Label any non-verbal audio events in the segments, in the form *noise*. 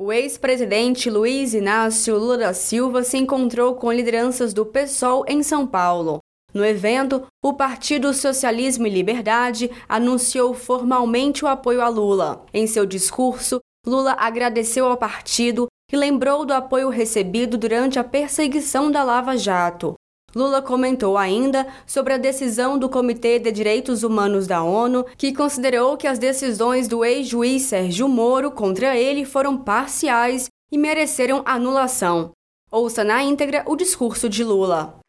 O ex-presidente Luiz Inácio Lula da Silva se encontrou com lideranças do PSOL em São Paulo. No evento, o Partido Socialismo e Liberdade anunciou formalmente o apoio a Lula. Em seu discurso, Lula agradeceu ao partido e lembrou do apoio recebido durante a perseguição da Lava Jato. Lula comentou ainda sobre a decisão do Comitê de Direitos Humanos da ONU, que considerou que as decisões do ex-juiz Sérgio Moro contra ele foram parciais e mereceram anulação. Ouça na íntegra o discurso de Lula.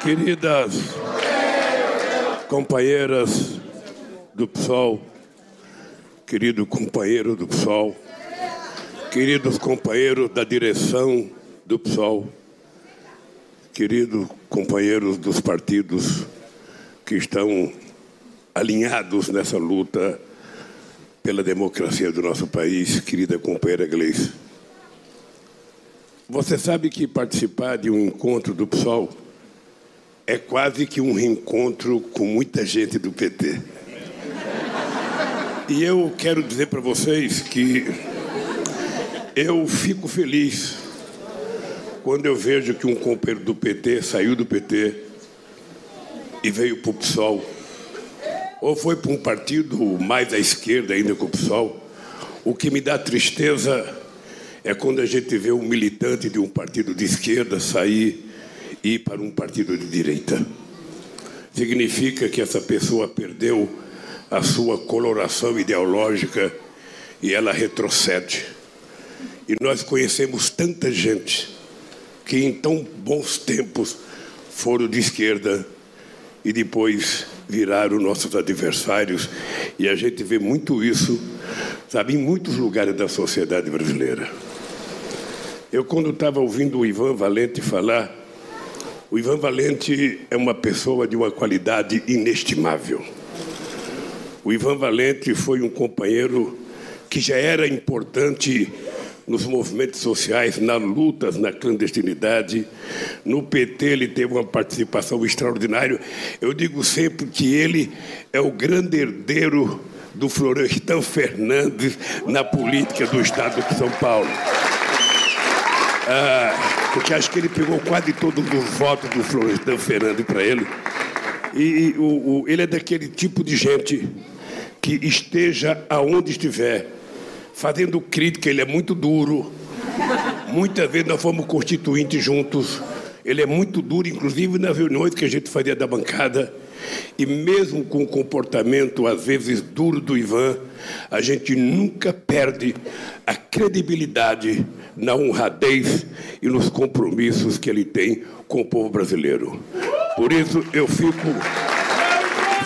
Queridas companheiras do PSOL, querido companheiro do PSOL, queridos companheiros da direção do PSOL, queridos companheiros dos partidos que estão alinhados nessa luta pela democracia do nosso país, querida companheira Gleice. Você sabe que participar de um encontro do PSOL é quase que um reencontro com muita gente do PT. E eu quero dizer para vocês que eu fico feliz quando eu vejo que um companheiro do PT saiu do PT e veio para o PSOL, ou foi para um partido mais à esquerda ainda que o PSOL. O que me dá tristeza é quando a gente vê um militante de um partido de esquerda sair e ir para um partido de direita. Significa que essa pessoa perdeu a sua coloração ideológica e ela retrocede. E nós conhecemos tanta gente que em tão bons tempos foram de esquerda e depois viraram nossos adversários. E a gente vê muito isso, sabe, em muitos lugares da sociedade brasileira. Eu, quando estava ouvindo o Ivan Valente falar, o Ivan Valente é uma pessoa de uma qualidade inestimável. O Ivan Valente foi um companheiro que já era importante nos movimentos sociais, nas lutas na clandestinidade. No PT ele teve uma participação extraordinária. Eu digo sempre que ele é o grande herdeiro do Florestan Fernandes na política do Estado de São Paulo. Ah, porque acho que ele pegou quase todos os votos do Florestan Fernandes para ele. E, e o, o, ele é daquele tipo de gente que esteja aonde estiver, fazendo crítica, ele é muito duro. Muitas vezes nós fomos constituintes juntos. Ele é muito duro, inclusive nas reuniões que a gente fazia da bancada. E mesmo com o comportamento, às vezes, duro do Ivan, a gente nunca perde a credibilidade na honradez e nos compromissos que ele tem com o povo brasileiro. Por isso, eu fico,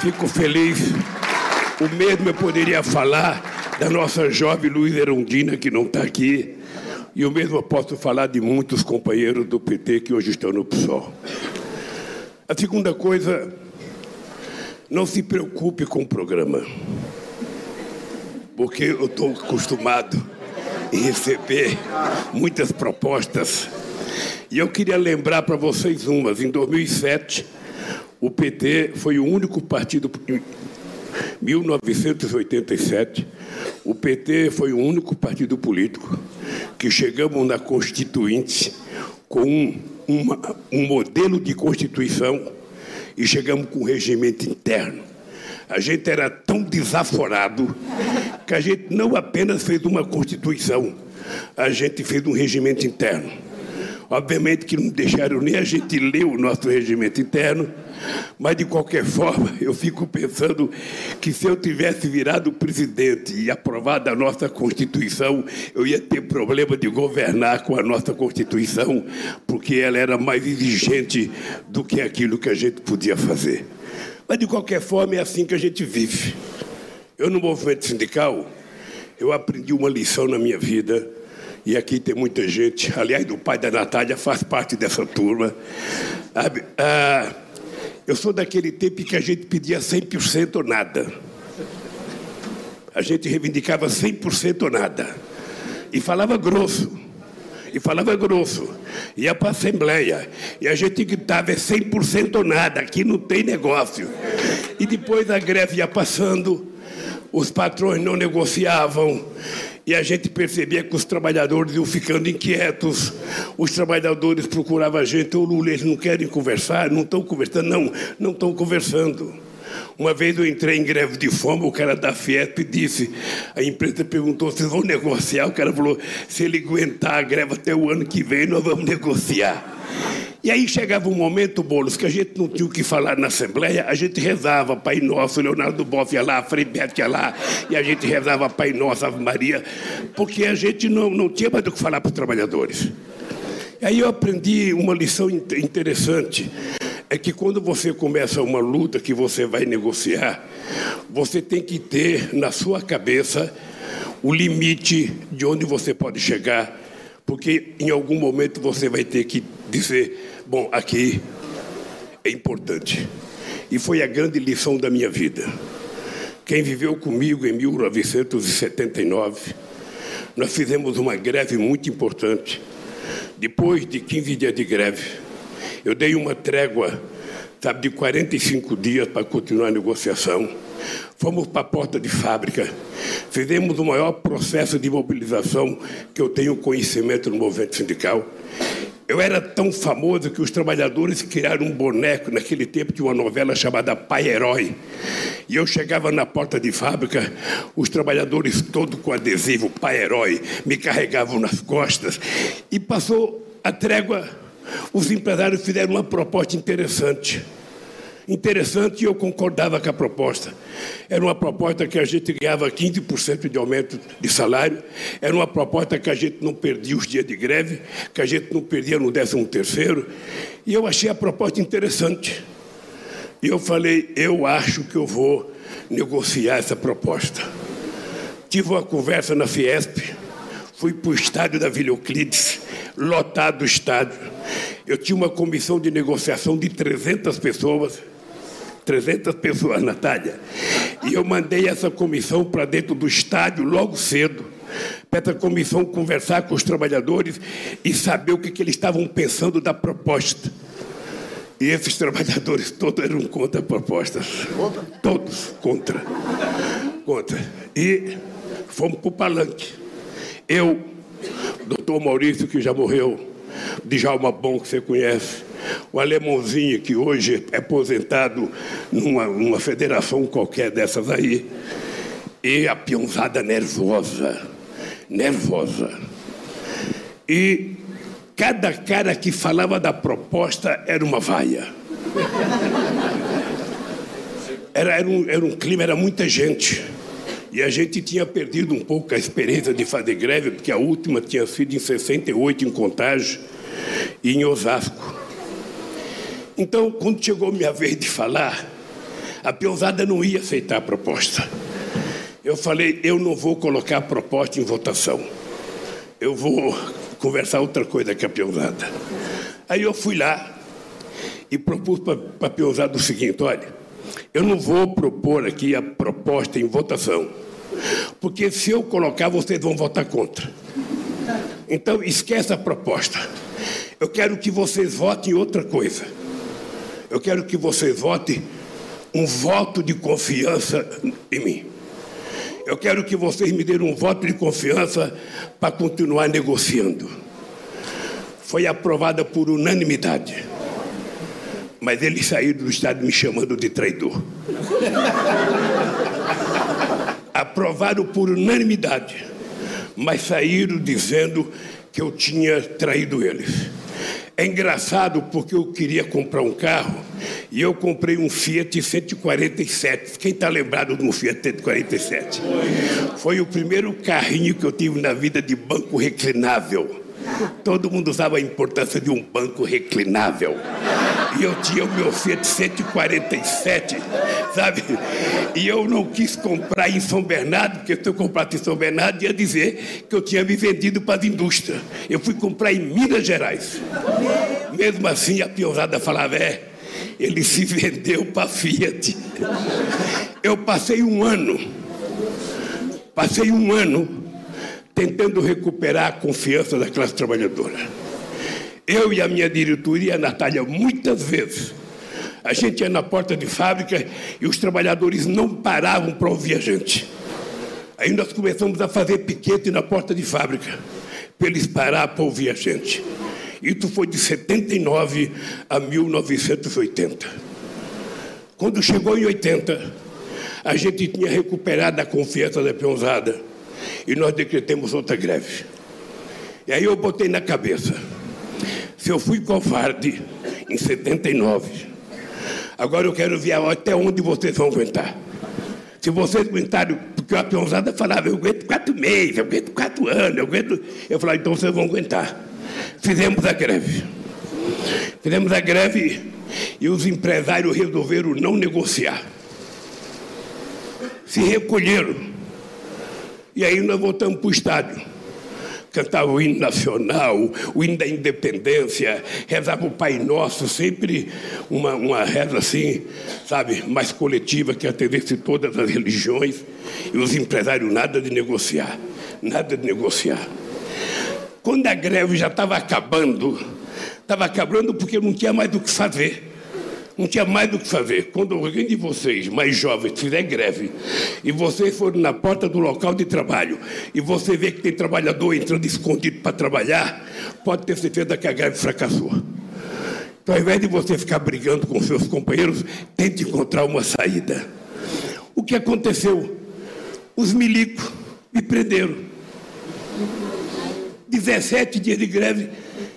fico feliz. O mesmo eu poderia falar da nossa jovem Luiz Erundina, que não está aqui, e o mesmo eu posso falar de muitos companheiros do PT que hoje estão no PSOL. A segunda coisa, não se preocupe com o programa, porque eu estou acostumado em receber muitas propostas. E eu queria lembrar para vocês umas. Em 2007, o PT foi o único partido 1987, o PT foi o único partido político que chegamos na Constituinte com um, uma, um modelo de Constituição e chegamos com um regimento interno. A gente era tão desaforado que a gente não apenas fez uma Constituição, a gente fez um regimento interno. Obviamente que não deixaram nem a gente ler o nosso regimento interno, mas de qualquer forma, eu fico pensando que se eu tivesse virado presidente e aprovado a nossa Constituição, eu ia ter problema de governar com a nossa Constituição, porque ela era mais exigente do que aquilo que a gente podia fazer. Mas de qualquer forma, é assim que a gente vive. Eu, no movimento sindical, eu aprendi uma lição na minha vida e aqui tem muita gente, aliás, o pai da Natália faz parte dessa turma. Ah, eu sou daquele tempo que a gente pedia 100% ou nada. A gente reivindicava 100% ou nada. E falava grosso. E falava grosso. Ia para a Assembleia. E a gente gritava: é 100% ou nada, aqui não tem negócio. E depois a greve ia passando os patrões não negociavam e a gente percebia que os trabalhadores iam ficando inquietos. Os trabalhadores procuravam a gente, ô Lula, eles não querem conversar, não estão conversando, não, não estão conversando. Uma vez eu entrei em greve de fome, o cara da Fiesp disse, a empresa perguntou, vocês vão negociar? O cara falou, se ele aguentar a greve até o ano que vem, nós vamos negociar. E aí chegava um momento, Boulos, que a gente não tinha o que falar na Assembleia, a gente rezava Pai Nosso, Leonardo Boff ia lá, Frei Beto ia lá, e a gente rezava Pai Nosso, Ave Maria, porque a gente não, não tinha mais o que falar para os trabalhadores. E aí eu aprendi uma lição interessante, é que quando você começa uma luta que você vai negociar, você tem que ter na sua cabeça o limite de onde você pode chegar, porque em algum momento você vai ter que dizer: bom, aqui é importante. E foi a grande lição da minha vida. Quem viveu comigo em 1979, nós fizemos uma greve muito importante. Depois de 15 dias de greve, eu dei uma trégua, sabe, de 45 dias para continuar a negociação. Fomos para a porta de fábrica, fizemos o maior processo de mobilização que eu tenho conhecimento no movimento sindical. Eu era tão famoso que os trabalhadores criaram um boneco naquele tempo de uma novela chamada Pai Herói. E eu chegava na porta de fábrica, os trabalhadores todos com adesivo Pai Herói me carregavam nas costas. E passou a trégua. Os empresários fizeram uma proposta interessante interessante e eu concordava com a proposta. Era uma proposta que a gente ganhava 15% de aumento de salário, era uma proposta que a gente não perdia os dias de greve, que a gente não perdia no 13 terceiro, e eu achei a proposta interessante. E eu falei, eu acho que eu vou negociar essa proposta. Tive uma conversa na Fiesp, fui para o estádio da Vila Euclides, lotado o estádio. Eu tinha uma comissão de negociação de 300 pessoas, 300 pessoas, Natália. E eu mandei essa comissão para dentro do estádio logo cedo, para essa comissão conversar com os trabalhadores e saber o que, que eles estavam pensando da proposta. E esses trabalhadores todos eram contra a proposta. Todos contra. Contra. E fomos para o palanque. Eu, doutor Maurício, que já morreu, Djalma Bom, que você conhece, o alemãozinho que hoje é aposentado numa, numa federação qualquer dessas aí, e a pionzada nervosa, nervosa. E cada cara que falava da proposta era uma vaia. Era, era, um, era um clima, era muita gente. E a gente tinha perdido um pouco a experiência de fazer greve, porque a última tinha sido em 68 em Contagem e em Osasco. Então, quando chegou minha vez de falar, a Piozada não ia aceitar a proposta. Eu falei, eu não vou colocar a proposta em votação. Eu vou conversar outra coisa com a Piozada. Aí eu fui lá e propus para a Piozada o seguinte, olha, eu não vou propor aqui a proposta em votação, porque se eu colocar, vocês vão votar contra. Então, esquece a proposta. Eu quero que vocês votem outra coisa. Eu quero que vocês votem um voto de confiança em mim. Eu quero que vocês me deem um voto de confiança para continuar negociando. Foi aprovada por unanimidade. Mas eles saíram do Estado me chamando de traidor. *laughs* Aprovaram por unanimidade, mas saíram dizendo que eu tinha traído eles. É engraçado porque eu queria comprar um carro e eu comprei um Fiat 147. Quem está lembrado de um Fiat 147? Foi o primeiro carrinho que eu tive na vida de banco reclinável. Todo mundo usava a importância de um banco reclinável. E eu tinha o meu Fiat 147, sabe? E eu não quis comprar em São Bernardo, porque se eu comprasse em São Bernardo, ia dizer que eu tinha me vendido para as indústrias. Eu fui comprar em Minas Gerais. Mesmo assim, a piorada falava, é, ele se *laughs* vendeu para Fiat. Eu passei um ano, passei um ano tentando recuperar a confiança da classe trabalhadora. Eu e a minha diretoria, a Natália, muitas vezes, A gente ia na porta de fábrica e os trabalhadores não paravam para ouvir a gente. Aí nós começamos a fazer piquete na porta de fábrica, para eles parar para ouvir a gente. Isso foi de 79 a 1980. Quando chegou em 80, a gente tinha recuperado a confiança da peãozada e nós decretamos outra greve. E aí eu botei na cabeça, se eu fui covarde em 79, agora eu quero ver até onde vocês vão aguentar. Se vocês aguentarem, porque a peãozada falava, eu aguento quatro meses, eu aguento quatro anos, eu aguento. Eu falava, então vocês vão aguentar. Fizemos a greve. Fizemos a greve e os empresários resolveram não negociar. Se recolheram. E aí nós voltamos para o estádio. Cantava o hino nacional, o hino da independência, rezava o Pai Nosso, sempre uma, uma reza assim, sabe, mais coletiva que atendesse todas as religiões. E os empresários nada de negociar, nada de negociar. Quando a greve já estava acabando, estava acabando porque não tinha mais o que fazer. Não tinha mais do que fazer. Quando alguém de vocês, mais jovens, fizer greve, e vocês forem na porta do local de trabalho, e você vê que tem trabalhador entrando escondido para trabalhar, pode ter certeza que a greve fracassou. Então, ao invés de você ficar brigando com seus companheiros, tente encontrar uma saída. O que aconteceu? Os milicos me prenderam. 17 dias de greve,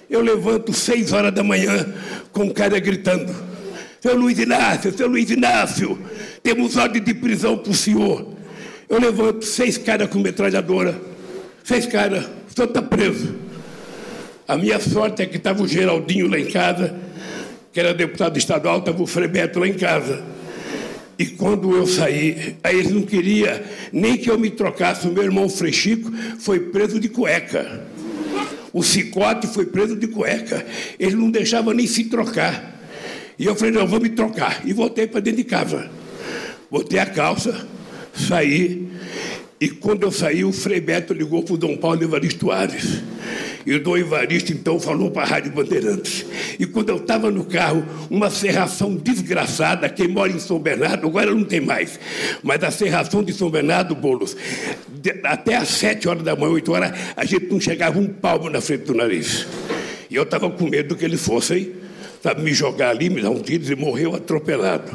eu levanto 6 horas da manhã com o cara gritando: Seu Luiz Inácio, seu Luiz Inácio, temos ordem de prisão para o senhor. Eu levanto seis caras com metralhadora, seis caras, o senhor está preso. A minha sorte é que estava o Geraldinho lá em casa, que era deputado estadual, estava o Frebeto lá em casa. E quando eu saí, aí eles não queriam nem que eu me trocasse. O meu irmão Frechico foi preso de cueca. O cicote foi preso de cueca. Ele não deixava nem se trocar. E eu falei, não, vou me trocar. E voltei para dentro de casa. Botei a calça, saí. E quando eu saí, o Frei Beto ligou para o Dom Paulo Evaristo Ares. E o Dom Evaristo, então, falou para a Rádio Bandeirantes. E quando eu estava no carro, uma serração desgraçada, quem mora em São Bernardo, agora não tem mais, mas a serração de São Bernardo, Bolos, até às sete horas da manhã, oito horas, a gente não chegava um palmo na frente do nariz. E eu estava com medo que eles fossem sabe, me jogar ali, me dar um tiro e morreu atropelado.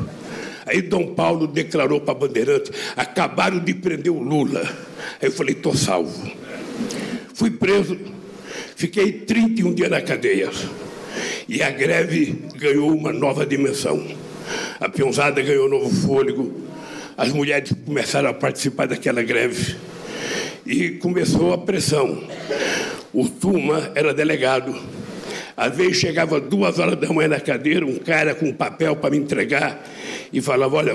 Aí Dom Paulo declarou para Bandeirantes: acabaram de prender o Lula. Aí eu falei: estou salvo. Fui preso, fiquei 31 dias na cadeia. E a greve ganhou uma nova dimensão. A peãozada ganhou novo fôlego. As mulheres começaram a participar daquela greve. E começou a pressão. O Tuma era delegado. Às vezes chegava duas horas da manhã na cadeira, um cara com um papel para me entregar e falava: Olha,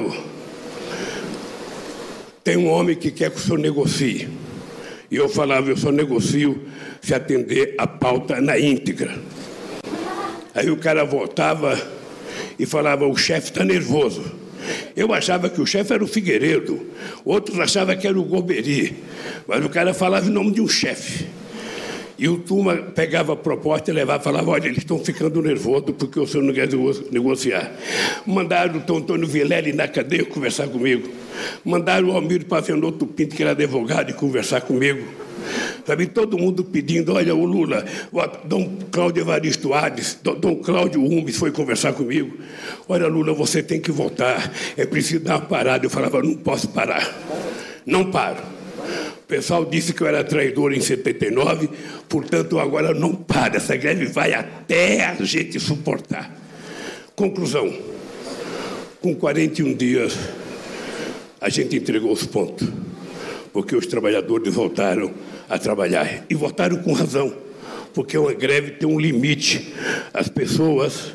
tem um homem que quer que o senhor negocie. E eu falava: Eu só negocio se atender a pauta na íntegra. Aí o cara voltava e falava: O chefe está nervoso. Eu achava que o chefe era o Figueiredo, outros achavam que era o Goberi, mas o cara falava em nome de um chefe. E o Tuma pegava a proposta e levava falava: olha, eles estão ficando nervosos porque o senhor não quer negociar. Mandaram o Tom Antônio Vilela na cadeia conversar comigo. Mandaram o Almiro Pavenoto Pinto, que era advogado, e conversar comigo. Sabe, todo mundo pedindo, olha, o Lula, o Dom Cláudio Evaristo Ades, Dom Cláudio Umes foi conversar comigo. Olha, Lula, você tem que voltar, é preciso dar uma parada. Eu falava, não posso parar, não paro. Pessoal disse que eu era traidor em 79, portanto, agora não para. Essa greve vai até a gente suportar. Conclusão: com 41 dias, a gente entregou os pontos, porque os trabalhadores voltaram a trabalhar. E voltaram com razão, porque uma greve tem um limite. As pessoas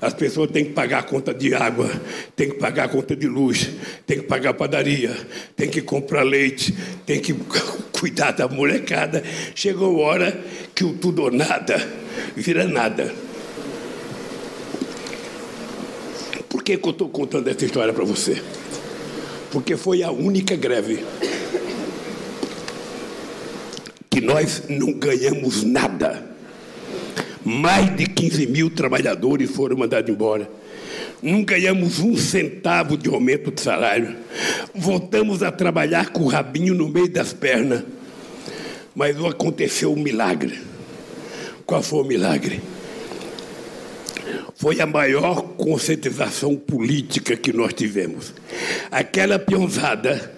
as pessoas têm que pagar a conta de água, têm que pagar a conta de luz, têm que pagar a padaria, têm que comprar leite, têm que *laughs* cuidar da molecada. Chegou a hora que o tudo ou nada vira nada. Por que, que eu estou contando essa história para você? Porque foi a única greve que nós não ganhamos nada mais de 15 mil trabalhadores foram mandados embora. não ganhamos um centavo de aumento de salário, voltamos a trabalhar com o rabinho no meio das pernas, mas aconteceu um milagre. Qual foi o milagre? Foi a maior conscientização política que nós tivemos. Aquela pionzada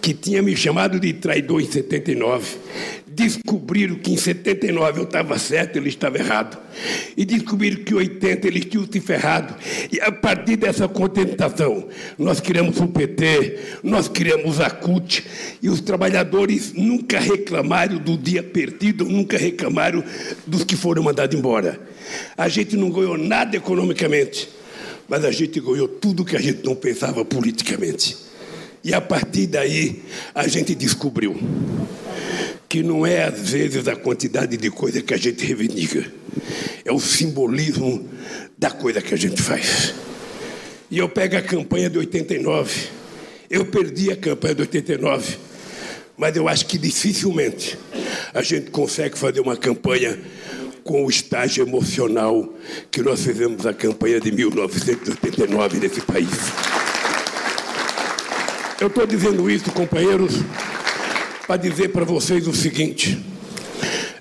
que tinha me chamado de traidor em 79, descobriram que em 79 eu estava certo, ele estava errado. E descobriram que em 80 eles tinham se ferrado. E a partir dessa contentação, nós criamos o PT, nós criamos a CUT, e os trabalhadores nunca reclamaram do dia perdido, nunca reclamaram dos que foram mandados embora. A gente não ganhou nada economicamente, mas a gente ganhou tudo que a gente não pensava politicamente. E a partir daí, a gente descobriu que não é às vezes a quantidade de coisa que a gente reivindica, é o simbolismo da coisa que a gente faz. E eu pego a campanha de 89, eu perdi a campanha de 89, mas eu acho que dificilmente a gente consegue fazer uma campanha com o estágio emocional que nós fizemos a campanha de 1989 nesse país. Eu estou dizendo isso, companheiros, para dizer para vocês o seguinte: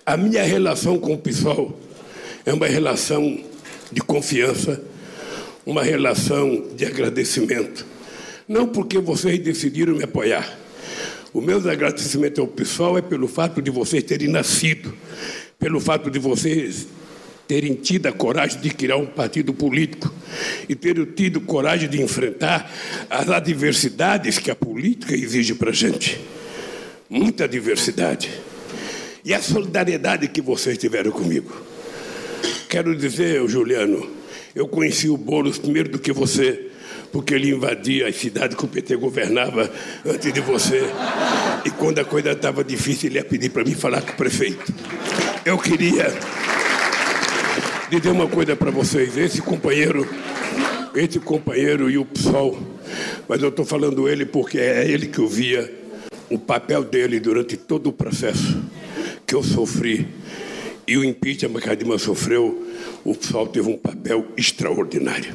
a minha relação com o pessoal é uma relação de confiança, uma relação de agradecimento. Não porque vocês decidiram me apoiar. O meu agradecimento ao pessoal é pelo fato de vocês terem nascido, pelo fato de vocês terem tido a coragem de criar um partido político e terem tido coragem de enfrentar as adversidades que a política exige para a gente muita diversidade. E a solidariedade que vocês tiveram comigo. Quero dizer, Juliano, eu conheci o Boulos primeiro do que você, porque ele invadia as cidades que o PT governava antes de você. E quando a coisa estava difícil, ele ia pedir para mim falar com o prefeito. Eu queria dizer uma coisa para vocês. Esse companheiro, esse companheiro e o PSOL, mas eu estou falando ele porque é ele que eu via o papel dele durante todo o processo que eu sofri e o impeachment que a Dilma sofreu, o pessoal teve um papel extraordinário.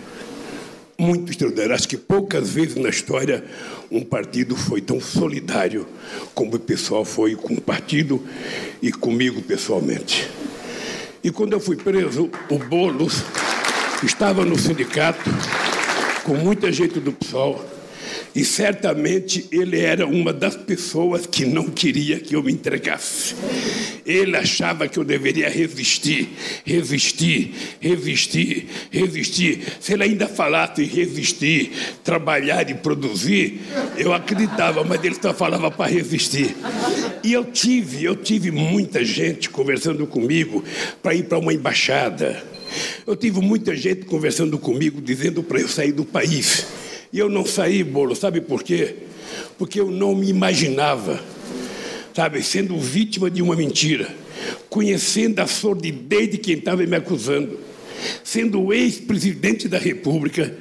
Muito extraordinário. Acho que poucas vezes na história um partido foi tão solidário como o pessoal foi com o partido e comigo pessoalmente. E quando eu fui preso, o Boulos estava no sindicato com muita gente do PSOL e certamente ele era uma das pessoas que não queria que eu me entregasse. Ele achava que eu deveria resistir, resistir, resistir, resistir. Se ele ainda falasse em resistir, trabalhar e produzir, eu acreditava, mas ele só falava para resistir. E eu tive, eu tive muita gente conversando comigo para ir para uma embaixada. Eu tive muita gente conversando comigo dizendo para eu sair do país. E eu não saí, bolo, sabe por quê? Porque eu não me imaginava, sabe, sendo vítima de uma mentira, conhecendo a sordidez de quem estava me acusando, sendo ex-presidente da República,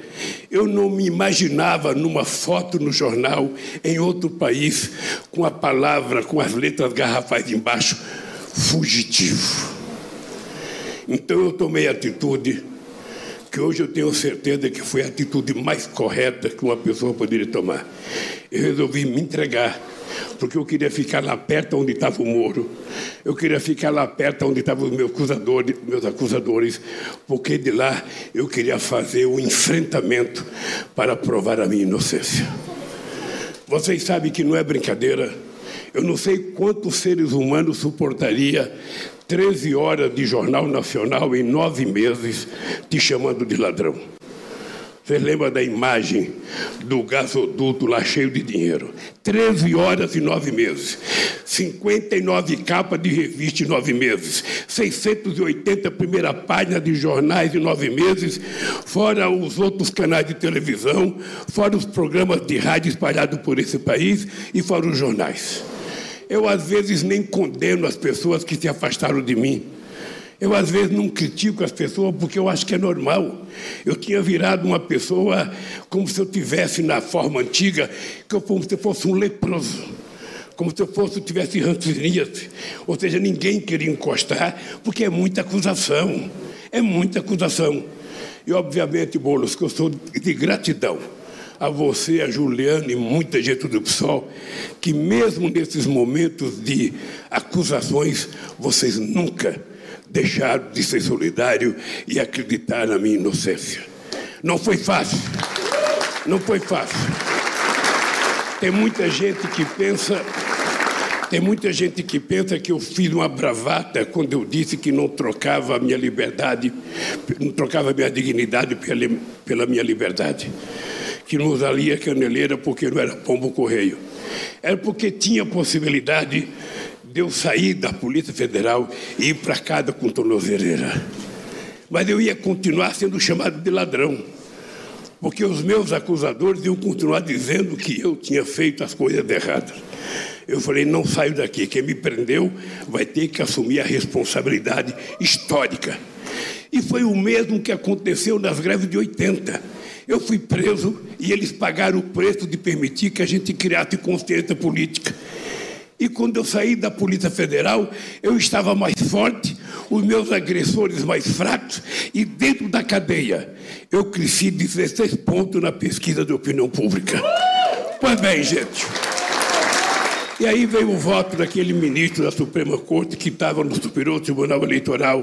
eu não me imaginava numa foto no jornal em outro país com a palavra, com as letras garrafais embaixo, fugitivo. Então eu tomei atitude que hoje eu tenho certeza que foi a atitude mais correta que uma pessoa poderia tomar. Eu resolvi me entregar, porque eu queria ficar lá perto onde estava o Moro, eu queria ficar lá perto onde estavam os meus acusadores, meus acusadores, porque de lá eu queria fazer o um enfrentamento para provar a minha inocência. Vocês sabem que não é brincadeira. Eu não sei quantos seres humanos suportaria 13 horas de Jornal Nacional em nove meses te chamando de ladrão. Você lembra da imagem do gasoduto lá cheio de dinheiro? 13 horas e nove meses. 59 capas de revista em nove meses. 680 primeira página de jornais em nove meses. Fora os outros canais de televisão. Fora os programas de rádio espalhados por esse país. E fora os jornais. Eu, às vezes, nem condeno as pessoas que se afastaram de mim. Eu, às vezes, não critico as pessoas porque eu acho que é normal. Eu tinha virado uma pessoa como se eu tivesse na forma antiga, como se eu fosse um leproso. Como se eu fosse, tivesse ranceríase. Ou seja, ninguém queria encostar, porque é muita acusação. É muita acusação. E, obviamente, Boulos, que eu sou de gratidão a você, a Juliana e muita gente do PSOL, que mesmo nesses momentos de acusações, vocês nunca deixaram de ser solidário e acreditar na minha inocência. Não foi fácil. Não foi fácil. Tem muita gente que pensa tem muita gente que pensa que eu fiz uma bravata quando eu disse que não trocava a minha liberdade, não trocava a minha dignidade pela, pela minha liberdade. Que não usaria caneleira porque não era pombo correio. Era porque tinha possibilidade de eu sair da Polícia Federal e ir para casa com tornozeleira. Mas eu ia continuar sendo chamado de ladrão porque os meus acusadores iam continuar dizendo que eu tinha feito as coisas erradas. Eu falei: não saio daqui. Quem me prendeu vai ter que assumir a responsabilidade histórica. E foi o mesmo que aconteceu nas greves de 80. Eu fui preso e eles pagaram o preço de permitir que a gente criasse consciência política. E quando eu saí da Polícia Federal, eu estava mais forte, os meus agressores mais fracos, e dentro da cadeia, eu cresci 16 pontos na pesquisa de opinião pública. Pois bem, gente. E aí veio o voto daquele ministro da Suprema Corte que estava no Superior Tribunal Eleitoral,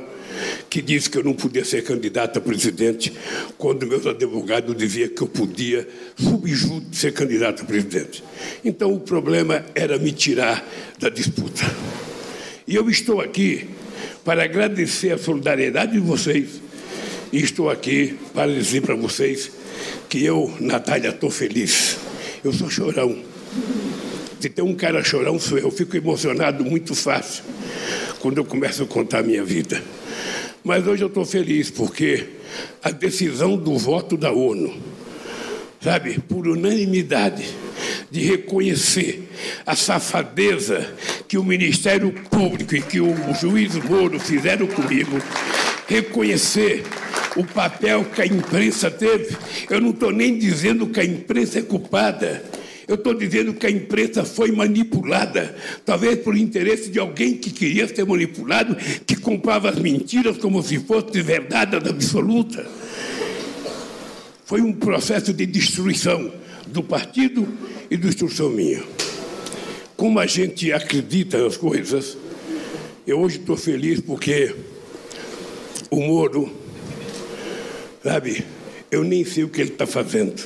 que disse que eu não podia ser candidato a presidente, quando meus advogados diziam que eu podia, subjúdice, ser candidato a presidente. Então o problema era me tirar da disputa. E eu estou aqui para agradecer a solidariedade de vocês, e estou aqui para dizer para vocês que eu, Natália, estou feliz. Eu sou chorão. Se tem um cara chorão, sou eu. Eu fico emocionado muito fácil quando eu começo a contar a minha vida. Mas hoje eu estou feliz porque a decisão do voto da ONU, sabe, por unanimidade, de reconhecer a safadeza que o Ministério Público e que o juiz Moro fizeram comigo, reconhecer o papel que a imprensa teve. Eu não estou nem dizendo que a imprensa é culpada. Eu estou dizendo que a imprensa foi manipulada, talvez por interesse de alguém que queria ser manipulado, que comprava as mentiras como se fosse verdade absoluta. Foi um processo de destruição do partido e destruição minha. Como a gente acredita nas coisas, eu hoje estou feliz porque o Moro, sabe, eu nem sei o que ele está fazendo.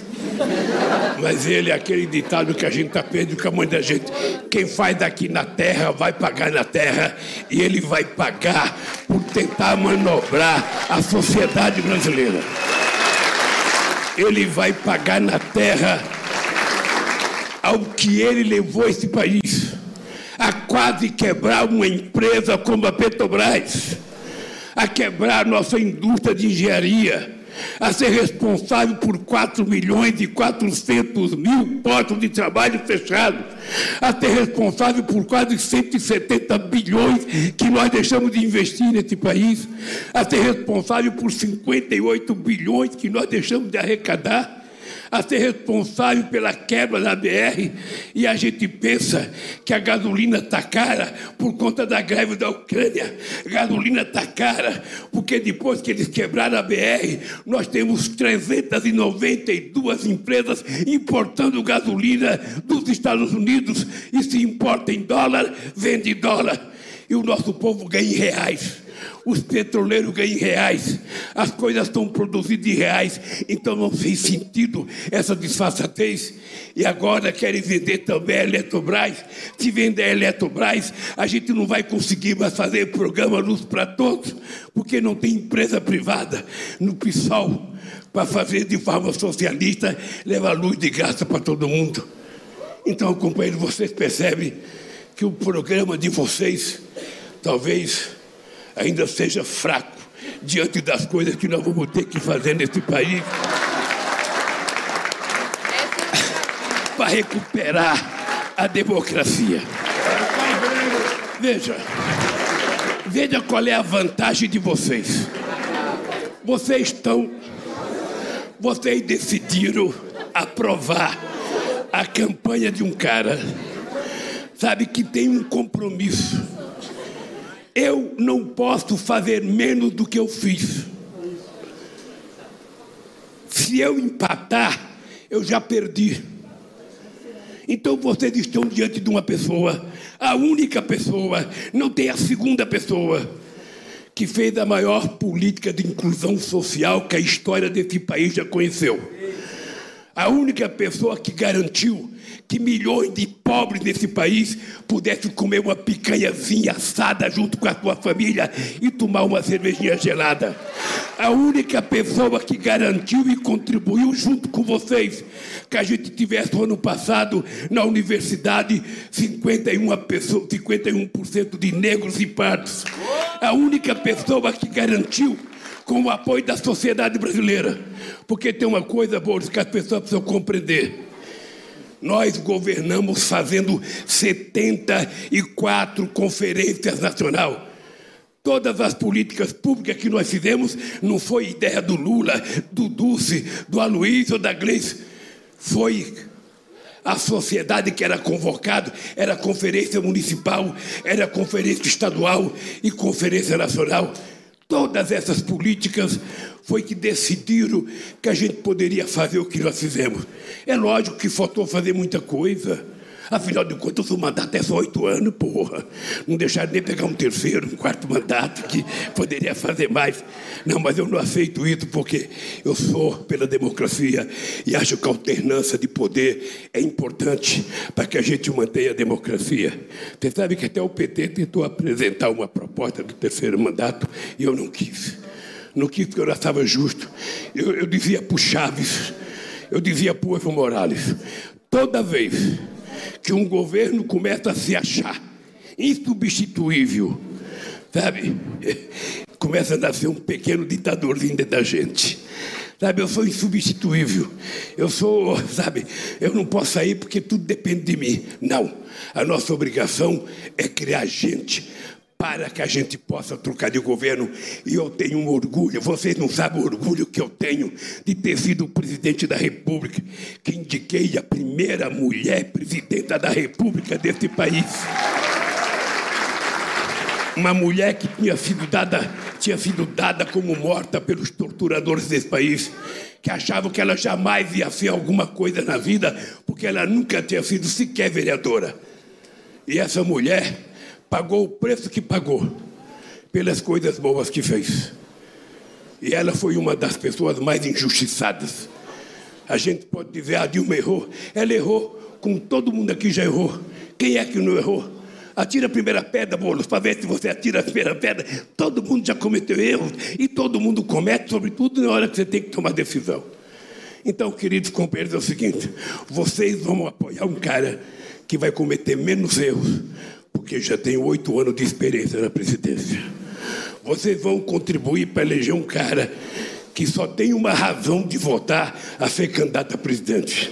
Mas ele é aquele ditado que a gente aprende com a mãe da gente. Quem faz daqui na terra vai pagar na terra e ele vai pagar por tentar manobrar a sociedade brasileira. Ele vai pagar na terra ao que ele levou esse país a quase quebrar uma empresa como a Petrobras, a quebrar nossa indústria de engenharia a ser responsável por 4 milhões e 400 mil postos de trabalho fechados, a ser responsável por quase 170 bilhões que nós deixamos de investir nesse país, a ser responsável por 58 bilhões que nós deixamos de arrecadar a ser responsável pela quebra da BR e a gente pensa que a gasolina está cara por conta da greve da Ucrânia. A gasolina está cara porque depois que eles quebraram a BR, nós temos 392 empresas importando gasolina dos Estados Unidos e se importa em dólar, vende dólar. E o nosso povo ganha em reais os petroleiros ganham reais, as coisas estão produzidas em reais, então não fez sentido essa disfarçatez. E agora querem vender também a Eletrobras. Se vender a Eletrobras, a gente não vai conseguir mais fazer programa Luz para Todos, porque não tem empresa privada no PSOL para fazer de forma socialista, levar luz de graça para todo mundo. Então, companheiro, vocês percebem que o programa de vocês talvez ainda seja fraco diante das coisas que nós vamos ter que fazer nesse país para recuperar a democracia. Veja, veja qual é a vantagem de vocês. Vocês estão, vocês decidiram aprovar a campanha de um cara, sabe, que tem um compromisso eu não posso fazer menos do que eu fiz. Se eu empatar, eu já perdi. Então vocês estão diante de uma pessoa, a única pessoa, não tem a segunda pessoa, que fez a maior política de inclusão social que a história desse país já conheceu. A única pessoa que garantiu que milhões de pobres nesse país pudessem comer uma picanhazinha assada junto com a sua família e tomar uma cervejinha gelada. A única pessoa que garantiu e contribuiu junto com vocês que a gente tivesse no ano passado na universidade 51%, pessoa, 51 de negros e pardos. A única pessoa que garantiu com o apoio da sociedade brasileira. Porque tem uma coisa, Boris, que as pessoas precisam compreender. Nós governamos fazendo 74 conferências nacionais. Todas as políticas públicas que nós fizemos não foi ideia do Lula, do Dulce, do Aloysio ou da Gleice. Foi a sociedade que era convocada, era conferência municipal, era conferência estadual e conferência nacional. Todas essas políticas foi que decidiram que a gente poderia fazer o que nós fizemos. É lógico que faltou fazer muita coisa. Afinal de contas, o mandato é só oito anos, porra. Não deixaram nem pegar um terceiro, um quarto mandato, que poderia fazer mais. Não, mas eu não aceito isso porque eu sou pela democracia e acho que a alternância de poder é importante para que a gente mantenha a democracia. Você sabe que até o PT tentou apresentar uma proposta do terceiro mandato e eu não quis. Não quis porque eu não estava justo. Eu, eu dizia para Chaves, eu dizia para o Evo Morales, toda vez que um governo começa a se achar insubstituível, sabe? *laughs* Começa a nascer um pequeno ditadorzinho dentro da gente. Sabe, eu sou insubstituível. Eu sou, *laughs* sabe, eu não posso sair porque tudo depende de mim. Não. A nossa obrigação é criar gente para que a gente possa trocar de governo. E eu tenho um orgulho, vocês não sabem o orgulho que eu tenho de ter sido o presidente da República, que indiquei a primeira mulher presidenta da República desse país. Uma mulher que tinha sido dada, tinha sido dada como morta pelos torturadores desse país que achavam que ela jamais ia ser alguma coisa na vida, porque ela nunca tinha sido sequer vereadora. E essa mulher pagou o preço que pagou pelas coisas boas que fez. E ela foi uma das pessoas mais injustiçadas. A gente pode dizer, a ah, Dilma errou. Ela errou, como todo mundo aqui já errou. Quem é que não errou? Atira a primeira pedra, Boulos, para ver se você atira a primeira pedra. Todo mundo já cometeu erros e todo mundo comete, sobretudo na hora que você tem que tomar decisão. Então, queridos companheiros, é o seguinte: vocês vão apoiar um cara que vai cometer menos erros, porque já tenho oito anos de experiência na presidência. Vocês vão contribuir para eleger um cara que só tem uma razão de votar a ser candidato a presidente.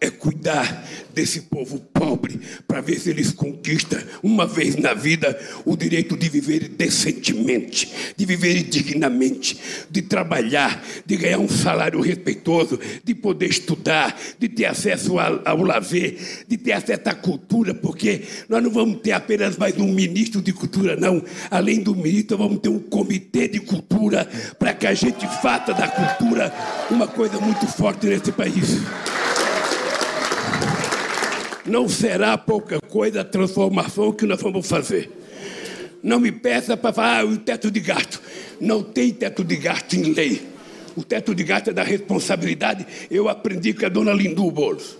É cuidar desse povo pobre para ver se eles conquistam uma vez na vida o direito de viver decentemente, de viver dignamente, de trabalhar, de ganhar um salário respeitoso, de poder estudar, de ter acesso ao, lazer, de ter acesso à cultura, porque nós não vamos ter apenas mais um ministro de cultura, não. Além do ministro, vamos ter um comitê de cultura para que a gente faça da cultura uma coisa muito forte nesse país. Não será pouca coisa a transformação que nós vamos fazer. Não me peça para falar ah, o teto de gasto. Não tem teto de gasto em lei. O teto de gasto é da responsabilidade. Eu aprendi com a dona Lindu Bolos.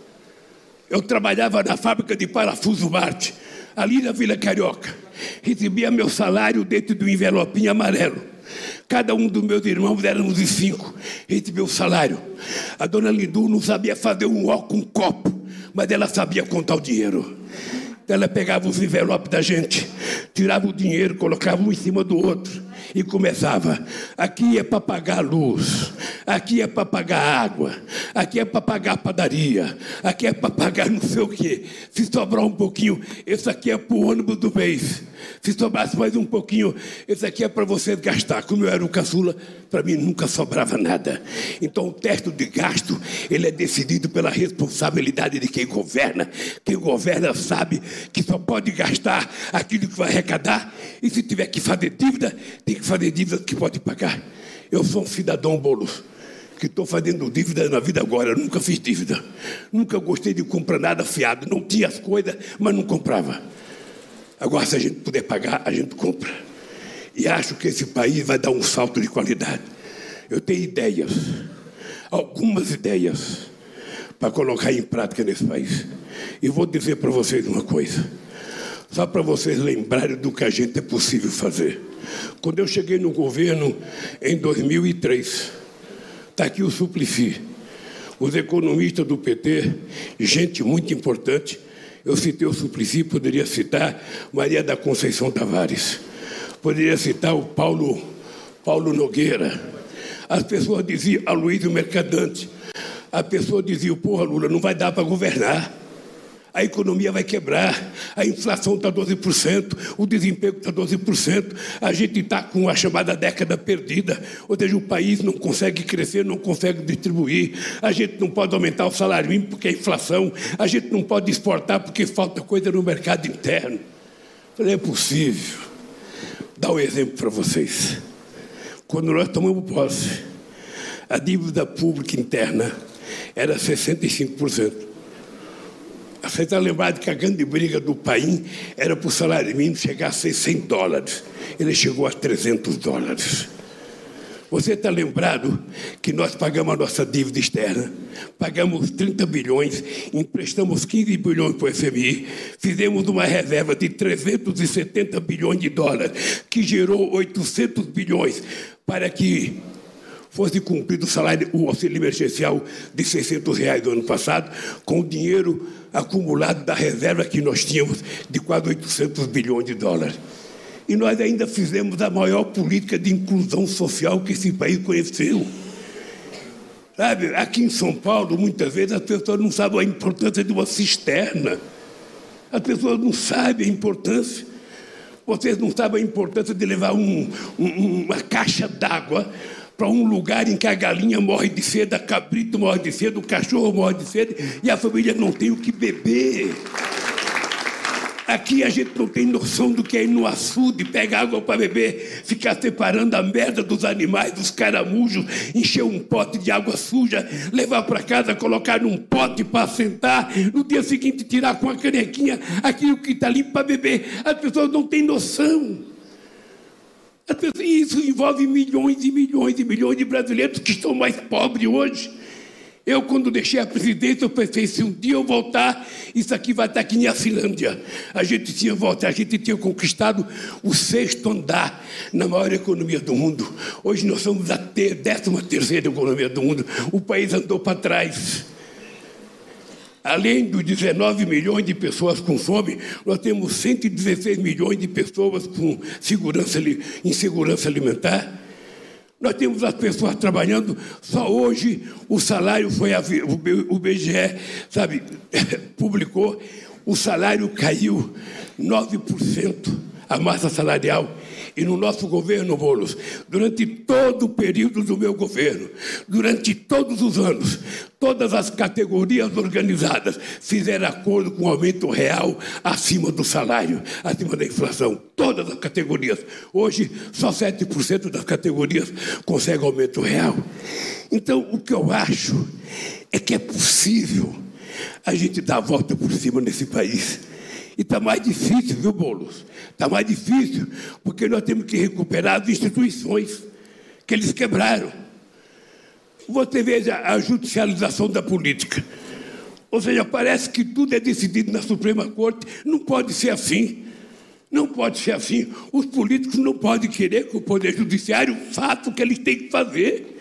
Eu trabalhava na fábrica de parafuso Marte, ali na Vila Carioca. Recebia meu salário dentro do envelopinho amarelo. Cada um dos meus irmãos éramos de cinco. Recebeu o salário. A dona Lindu não sabia fazer um ó com um copo mas ela sabia contar o dinheiro. Ela pegava os envelopes da gente, tirava o dinheiro, colocava um em cima do outro e começava. Aqui é para pagar a luz, aqui é para pagar a água, aqui é para pagar a padaria, aqui é para pagar não sei o quê. Se sobrar um pouquinho, esse aqui é para o ônibus do mês. Se sobrasse mais um pouquinho, esse aqui é para você gastar. Como eu era o caçula, para mim nunca sobrava nada. Então o teto de gasto, ele é decidido pela responsabilidade de quem governa. Quem governa sabe que só pode gastar aquilo que vai arrecadar. E se tiver que fazer dívida, tem que fazer dívida que pode pagar. Eu sou um cidadão bolo que estou fazendo dívida na vida agora. Nunca fiz dívida. Nunca gostei de comprar nada fiado. Não tinha as coisas, mas não comprava. Agora, se a gente puder pagar, a gente compra. E acho que esse país vai dar um salto de qualidade. Eu tenho ideias, algumas ideias, para colocar em prática nesse país. E vou dizer para vocês uma coisa, só para vocês lembrarem do que a gente é possível fazer. Quando eu cheguei no governo em 2003, está aqui o Suplicy, os economistas do PT, gente muito importante, eu citei o Suplicy, poderia citar Maria da Conceição Tavares, poderia citar o Paulo, Paulo Nogueira. As pessoas diziam, a Luiz Mercadante, a pessoa dizia, porra, Lula, não vai dar para governar a economia vai quebrar, a inflação está 12%, o desemprego está 12%, a gente está com a chamada década perdida, ou seja, o país não consegue crescer, não consegue distribuir, a gente não pode aumentar o salário mínimo porque é inflação, a gente não pode exportar porque falta coisa no mercado interno. Falei, é possível. Dar um exemplo para vocês. Quando nós tomamos posse, a dívida pública interna era 65%. Você está lembrado que a grande briga do país era para o salário mínimo chegar a 100 dólares. Ele chegou a 300 dólares. Você está lembrado que nós pagamos a nossa dívida externa, pagamos 30 bilhões, emprestamos 15 bilhões para o FMI, fizemos uma reserva de 370 bilhões de dólares, que gerou 800 bilhões para que fosse cumprido o salário, o auxílio emergencial de 600 reais do ano passado, com o dinheiro acumulado da reserva que nós tínhamos de quase 800 bilhões de dólares. E nós ainda fizemos a maior política de inclusão social que esse país conheceu. Sabe, aqui em São Paulo, muitas vezes as pessoas não sabem a importância de uma cisterna. As pessoas não sabem a importância. Vocês não sabem a importância de levar um, um, uma caixa d'água para um lugar em que a galinha morre de sede, a cabrito morre de sede, o cachorro morre de sede e a família não tem o que beber. Aqui a gente não tem noção do que é ir no açude, pegar água para beber, ficar separando a merda dos animais, dos caramujos, encher um pote de água suja, levar para casa, colocar num pote para sentar, no dia seguinte tirar com a canequinha aquilo que está limpo para beber. As pessoas não têm noção. Isso envolve milhões e milhões e milhões de brasileiros que estão mais pobres hoje. Eu, quando deixei a presidência, eu pensei, se um dia eu voltar, isso aqui vai estar aqui em Finlândia. A gente tinha voltado, a gente tinha conquistado o sexto andar na maior economia do mundo. Hoje nós somos a décima terceira economia do mundo. O país andou para trás. Além dos 19 milhões de pessoas com fome, nós temos 116 milhões de pessoas com segurança, insegurança alimentar. Nós temos as pessoas trabalhando, só hoje o salário foi, o BGE, sabe, *laughs* publicou, o salário caiu 9%, a massa salarial e no nosso governo, Boulos, durante todo o período do meu governo, durante todos os anos, todas as categorias organizadas fizeram acordo com aumento real acima do salário, acima da inflação. Todas as categorias. Hoje, só 7% das categorias conseguem aumento real. Então, o que eu acho é que é possível a gente dar a volta por cima nesse país. E está mais difícil, viu, Boulos? Está mais difícil, porque nós temos que recuperar as instituições que eles quebraram. Você veja a judicialização da política. Ou seja, parece que tudo é decidido na Suprema Corte. Não pode ser assim. Não pode ser assim. Os políticos não podem querer que o Poder Judiciário faça o que eles têm que fazer.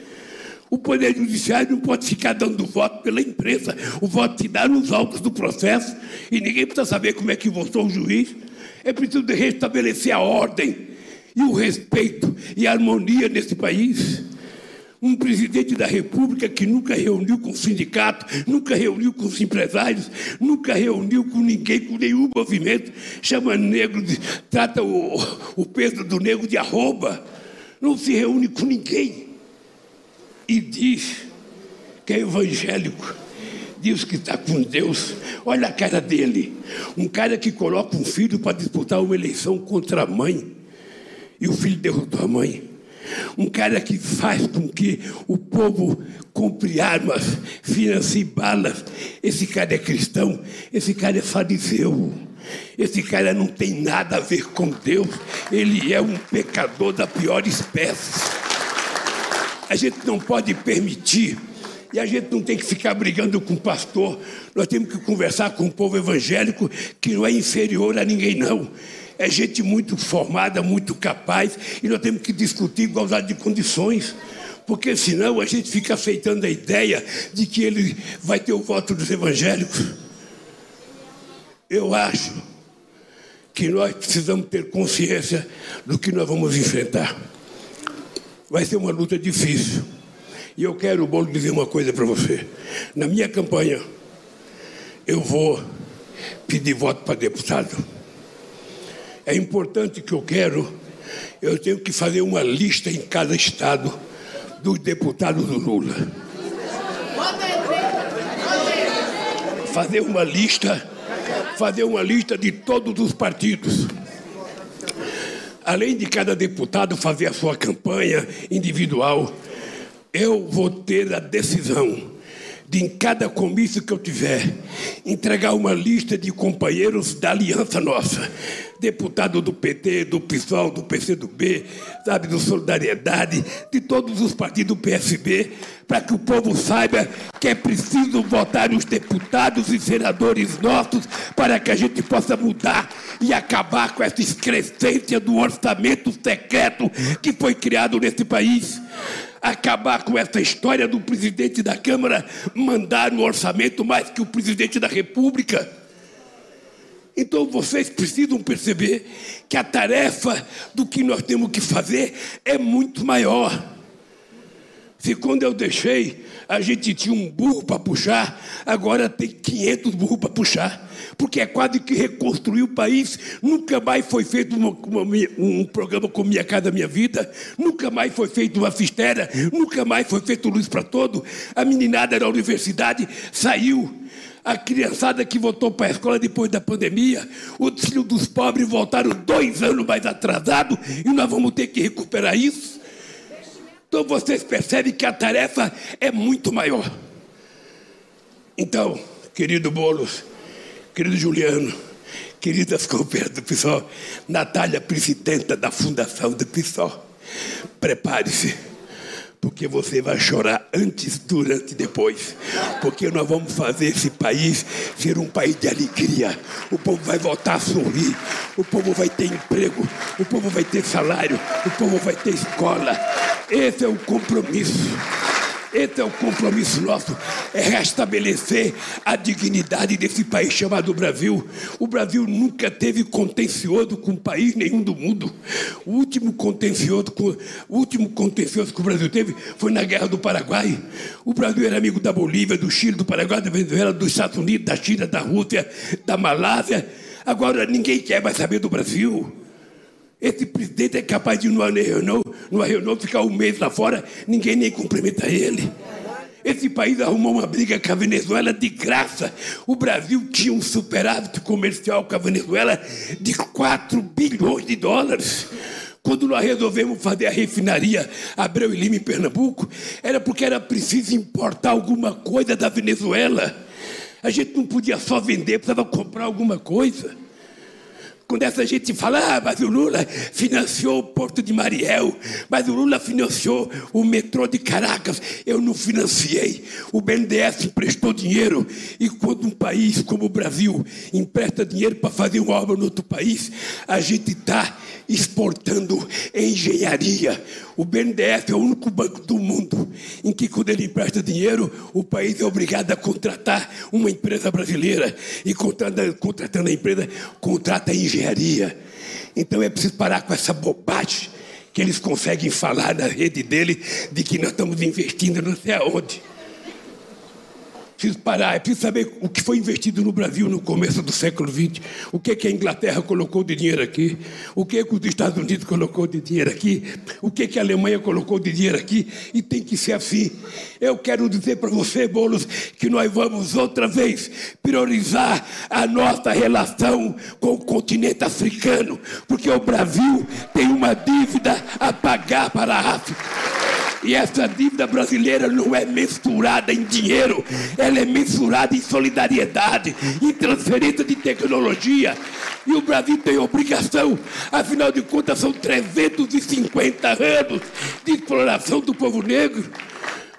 O Poder Judiciário não pode ficar dando voto pela imprensa. O voto se dá nos autos do processo e ninguém precisa saber como é que votou o juiz. É preciso restabelecer a ordem e o respeito e a harmonia nesse país. Um presidente da República que nunca reuniu com o sindicato, nunca reuniu com os empresários, nunca reuniu com ninguém, com nenhum movimento, chama negro, de, trata o, o peso do negro de arroba, não se reúne com ninguém e diz que é evangélico, diz que está com Deus. Olha a cara dele. Um cara que coloca um filho para disputar uma eleição contra a mãe. E o filho derrotou a mãe. um cara que faz com que o povo compre armas, financie balas. Esse cara é cristão, esse cara é fariseu. Esse cara não tem nada a ver com Deus, ele é um pecador da pior espécie. A gente não pode permitir e a gente não tem que ficar brigando com o pastor, nós temos que conversar com o povo evangélico que não é inferior a ninguém, não. É gente muito formada, muito capaz, e nós temos que discutir igualdade de condições. Porque senão a gente fica aceitando a ideia de que ele vai ter o voto dos evangélicos. Eu acho que nós precisamos ter consciência do que nós vamos enfrentar. Vai ser uma luta difícil. E eu quero, Bolo, dizer uma coisa para você. Na minha campanha, eu vou pedir voto para deputado. É importante que eu quero, eu tenho que fazer uma lista em cada estado dos deputados do Lula. Fazer uma lista, fazer uma lista de todos os partidos além de cada deputado fazer a sua campanha individual, eu vou ter a decisão de, em cada comício que eu tiver, entregar uma lista de companheiros da aliança nossa. Deputado do PT, do PSOL, do PCdoB, sabe, do Solidariedade, de todos os partidos do PSB, para que o povo saiba que é preciso votar os deputados e senadores nossos para que a gente possa mudar e acabar com essa excrescência do orçamento secreto que foi criado nesse país acabar com essa história do presidente da Câmara mandar no orçamento mais que o presidente da República. Então vocês precisam perceber que a tarefa do que nós temos que fazer é muito maior. Se quando eu deixei a gente tinha um burro para puxar, agora tem 500 burros para puxar, porque é quase que reconstruir o país. Nunca mais foi feito uma, uma, um programa como Minha Casa Minha Vida, nunca mais foi feito uma fistera, nunca mais foi feito luz para todo. A meninada da universidade saiu. A criançada que voltou para a escola depois da pandemia, os filhos dos pobres voltaram dois anos mais atrasados e nós vamos ter que recuperar isso. Então vocês percebem que a tarefa é muito maior. Então, querido Bolos, querido Juliano, queridas companheiras do PSOL, Natália, presidenta da Fundação do PSOL, prepare-se porque você vai chorar antes, durante e depois. Porque nós vamos fazer esse país ser um país de alegria. O povo vai voltar a sorrir, o povo vai ter emprego, o povo vai ter salário, o povo vai ter escola. Esse é o compromisso. É o compromisso nosso, é restabelecer a dignidade desse país chamado Brasil. O Brasil nunca teve contencioso com país nenhum do mundo. O último contencioso, com, o último contencioso que o Brasil teve foi na Guerra do Paraguai. O Brasil era amigo da Bolívia, do Chile, do Paraguai, da Venezuela, dos Estados Unidos, da China, da Rússia, da Malásia. Agora ninguém quer mais saber do Brasil. Esse presidente é capaz de ir numa reunião, numa reunião ficar um mês lá fora, ninguém nem cumprimenta ele. Esse país arrumou uma briga com a Venezuela de graça. O Brasil tinha um superávit comercial com a Venezuela de 4 bilhões de dólares. Quando nós resolvemos fazer a refinaria Abreu e Lima em Pernambuco, era porque era preciso importar alguma coisa da Venezuela. A gente não podia só vender, precisava comprar alguma coisa. Quando essa gente fala, ah, mas o Lula financiou o Porto de Mariel, mas o Lula financiou o metrô de Caracas, eu não financiei. O BNDES emprestou dinheiro. E quando um país como o Brasil empresta dinheiro para fazer uma obra no outro país, a gente está exportando engenharia. O BNDES é o único banco do mundo que, quando ele empresta dinheiro, o país é obrigado a contratar uma empresa brasileira. E contratando, contratando a empresa, contrata engenharia. Então é preciso parar com essa bobagem que eles conseguem falar na rede dele de que nós estamos investindo não sei aonde. Preciso parar, é preciso saber o que foi investido no Brasil no começo do século XX, o que, que a Inglaterra colocou de dinheiro aqui, o que, que os Estados Unidos colocou de dinheiro aqui, o que, que a Alemanha colocou de dinheiro aqui, e tem que ser assim. Eu quero dizer para você, Boulos, que nós vamos outra vez priorizar a nossa relação com o continente africano, porque o Brasil tem uma dívida a pagar para a África. E essa dívida brasileira não é mensurada em dinheiro, ela é mensurada em solidariedade, em transferência de tecnologia. E o Brasil tem obrigação, afinal de contas, são 350 anos de exploração do povo negro.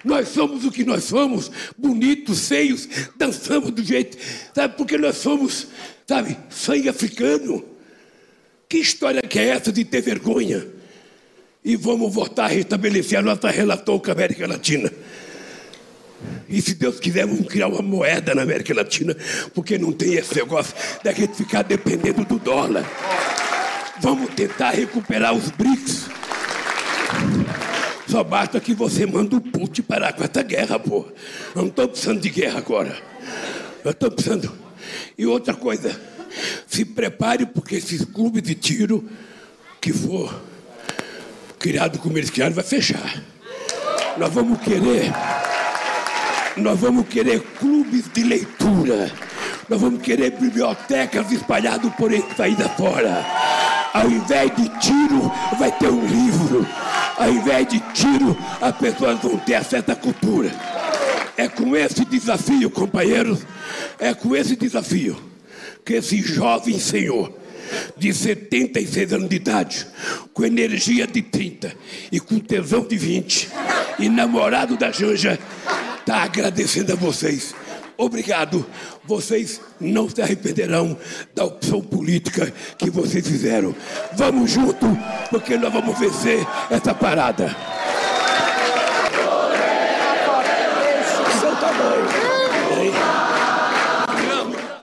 Nós somos o que nós somos, bonitos, feios, dançamos do jeito, sabe? Porque nós somos, sabe, sangue africano. Que história que é essa de ter vergonha? E vamos voltar a restabelecer a nossa relação com a América Latina. E se Deus quiser, vamos criar uma moeda na América Latina, porque não tem esse negócio da gente ficar dependendo do dólar. Vamos tentar recuperar os BRICS. Só basta que você manda o Putin parar com essa guerra, pô. Eu não estou precisando de guerra agora. Eu estou precisando. E outra coisa, se prepare, porque esses clubes de tiro que for criado como eles criaram, vai fechar. Nós vamos querer, nós vamos querer clubes de leitura, nós vamos querer bibliotecas espalhadas por esse país afora. Ao invés de tiro, vai ter um livro. Ao invés de tiro, as pessoas vão ter acesso à cultura. É com esse desafio, companheiros, é com esse desafio que esse jovem senhor de 76 anos de idade, com energia de 30 e com tesão de 20, e namorado da Janja, está agradecendo a vocês. Obrigado. Vocês não se arrependerão da opção política que vocês fizeram. Vamos junto, porque nós vamos vencer essa parada.